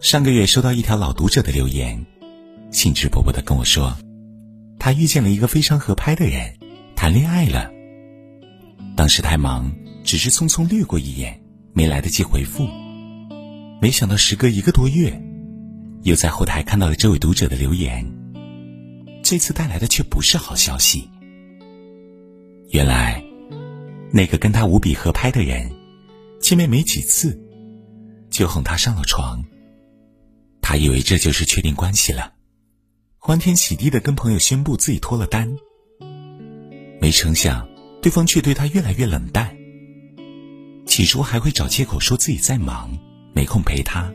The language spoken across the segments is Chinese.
上个月收到一条老读者的留言，兴致勃勃的跟我说，他遇见了一个非常合拍的人，谈恋爱了。当时太忙，只是匆匆掠过一眼，没来得及回复。没想到时隔一个多月，又在后台看到了这位读者的留言。这次带来的却不是好消息。原来，那个跟他无比合拍的人，见面没几次，就哄他上了床。他以为这就是确定关系了，欢天喜地的跟朋友宣布自己脱了单。没成想，对方却对他越来越冷淡。起初还会找借口说自己在忙，没空陪他，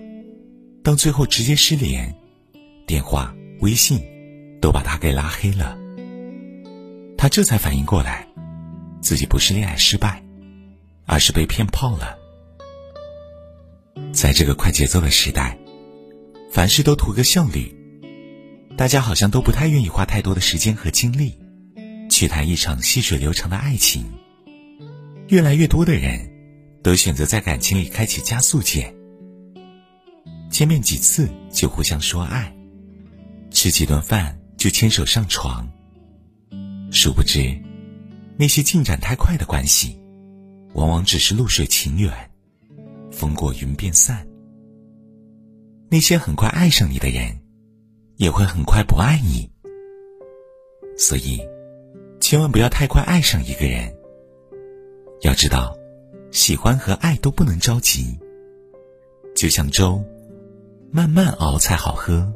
到最后直接失联，电话、微信都把他给拉黑了。他这才反应过来，自己不是恋爱失败，而是被骗炮了。在这个快节奏的时代。凡事都图个效率，大家好像都不太愿意花太多的时间和精力，去谈一场细水流长的爱情。越来越多的人，都选择在感情里开启加速键，见面几次就互相说爱，吃几顿饭就牵手上床。殊不知，那些进展太快的关系，往往只是露水情缘，风过云便散。那些很快爱上你的人，也会很快不爱你。所以，千万不要太快爱上一个人。要知道，喜欢和爱都不能着急。就像粥，慢慢熬才好喝。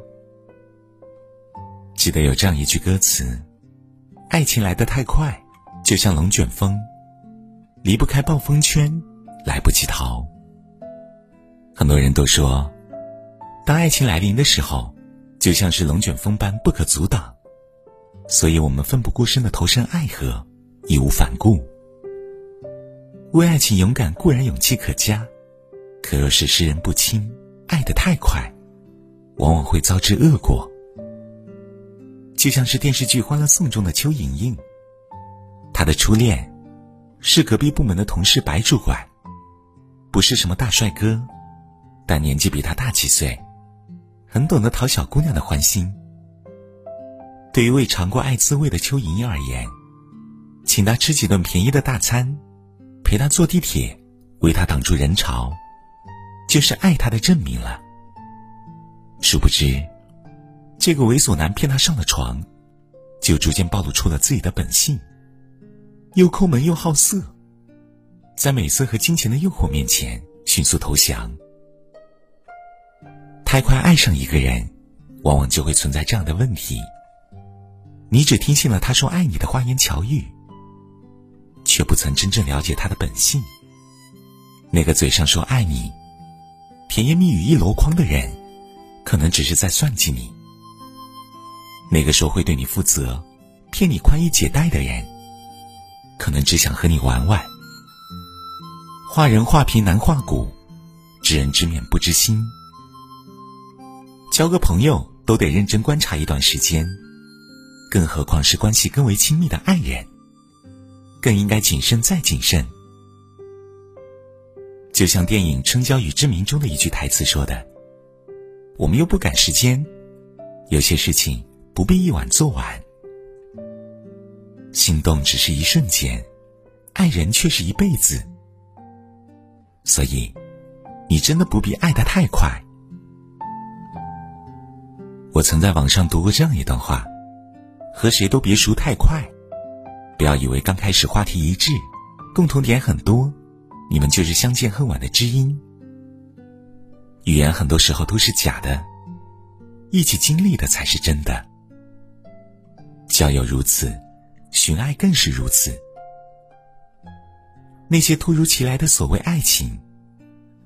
记得有这样一句歌词：“爱情来得太快，就像龙卷风，离不开暴风圈，来不及逃。”很多人都说。当爱情来临的时候，就像是龙卷风般不可阻挡，所以我们奋不顾身的投身爱河，义无反顾。为爱情勇敢固然勇气可嘉，可若是识人不清，爱得太快，往往会遭致恶果。就像是电视剧《欢乐颂》中的邱莹莹，她的初恋是隔壁部门的同事白主管，不是什么大帅哥，但年纪比他大几岁。很懂得讨小姑娘的欢心。对于未尝过爱滋味的邱莹莹而言，请她吃几顿便宜的大餐，陪她坐地铁，为她挡住人潮，就是爱她的证明了。殊不知，这个猥琐男骗她上了床，就逐渐暴露出了自己的本性，又抠门又好色，在美色和金钱的诱惑面前迅速投降。太快爱上一个人，往往就会存在这样的问题：你只听信了他说爱你的花言巧语，却不曾真正了解他的本性。那个嘴上说爱你、甜言蜜语一箩筐的人，可能只是在算计你；那个说会对你负责、骗你宽衣解带的人，可能只想和你玩玩。画人画皮难画骨，知人知面不知心。交个朋友都得认真观察一段时间，更何况是关系更为亲密的爱人，更应该谨慎再谨慎。就像电影《春娇与志明》中的一句台词说的：“我们又不赶时间，有些事情不必一晚做完。心动只是一瞬间，爱人却是一辈子。所以，你真的不必爱得太快。”我曾在网上读过这样一段话：和谁都别熟太快，不要以为刚开始话题一致，共同点很多，你们就是相见恨晚的知音。语言很多时候都是假的，一起经历的才是真的。交友如此，寻爱更是如此。那些突如其来的所谓爱情，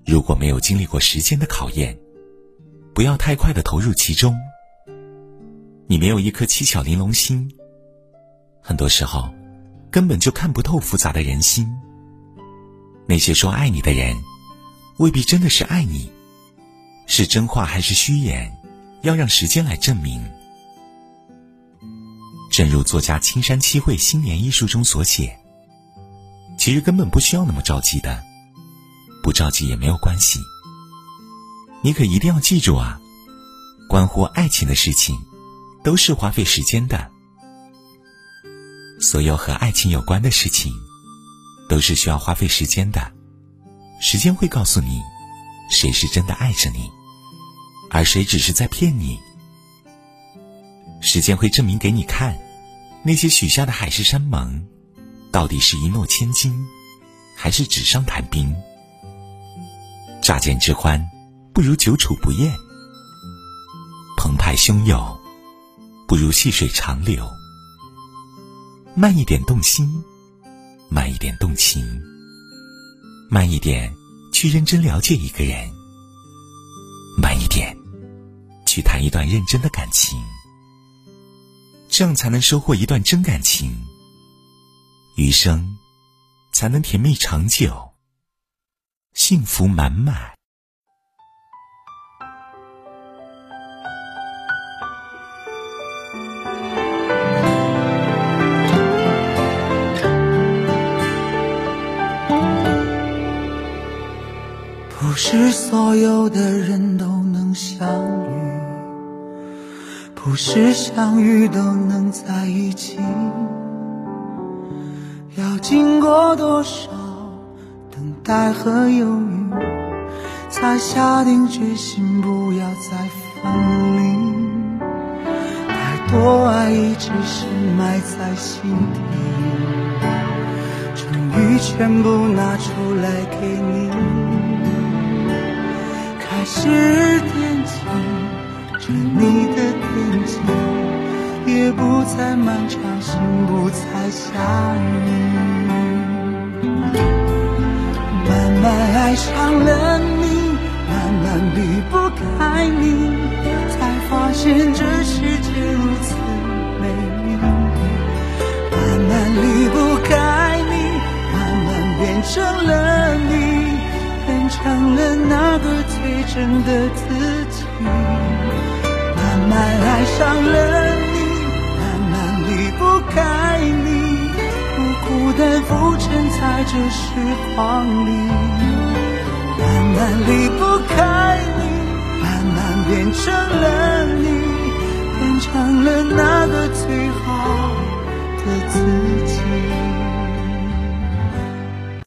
如果没有经历过时间的考验，不要太快的投入其中。你没有一颗七巧玲珑心，很多时候根本就看不透复杂的人心。那些说爱你的人，未必真的是爱你，是真话还是虚言，要让时间来证明。正如作家青山七惠《新年》一书中所写，其实根本不需要那么着急的，不着急也没有关系。你可一定要记住啊！关乎爱情的事情，都是花费时间的。所有和爱情有关的事情，都是需要花费时间的。时间会告诉你，谁是真的爱着你，而谁只是在骗你。时间会证明给你看，那些许下的海誓山盟，到底是一诺千金，还是纸上谈兵？乍见之欢。不如久处不厌，澎湃汹涌；不如细水长流。慢一点动心，慢一点动情，慢一点去认真了解一个人，慢一点去谈一段认真的感情，这样才能收获一段真感情，余生才能甜蜜长久，幸福满满。不是所有的人都能相遇，不是相遇都能在一起。要经过多少等待和犹豫，才下定决心不要再分离？太多爱一直深埋在心底，终于全部拿出来给你。开始惦记着你的天气，也不再漫长，心不再下雨。慢慢爱上了你，慢慢离不开你，才发现这世界如此真的自己，慢慢爱上了你，慢慢离不开你，不孤单浮沉在这时光里，慢慢离不开你，慢慢变成了你，变成了那个最好的自己。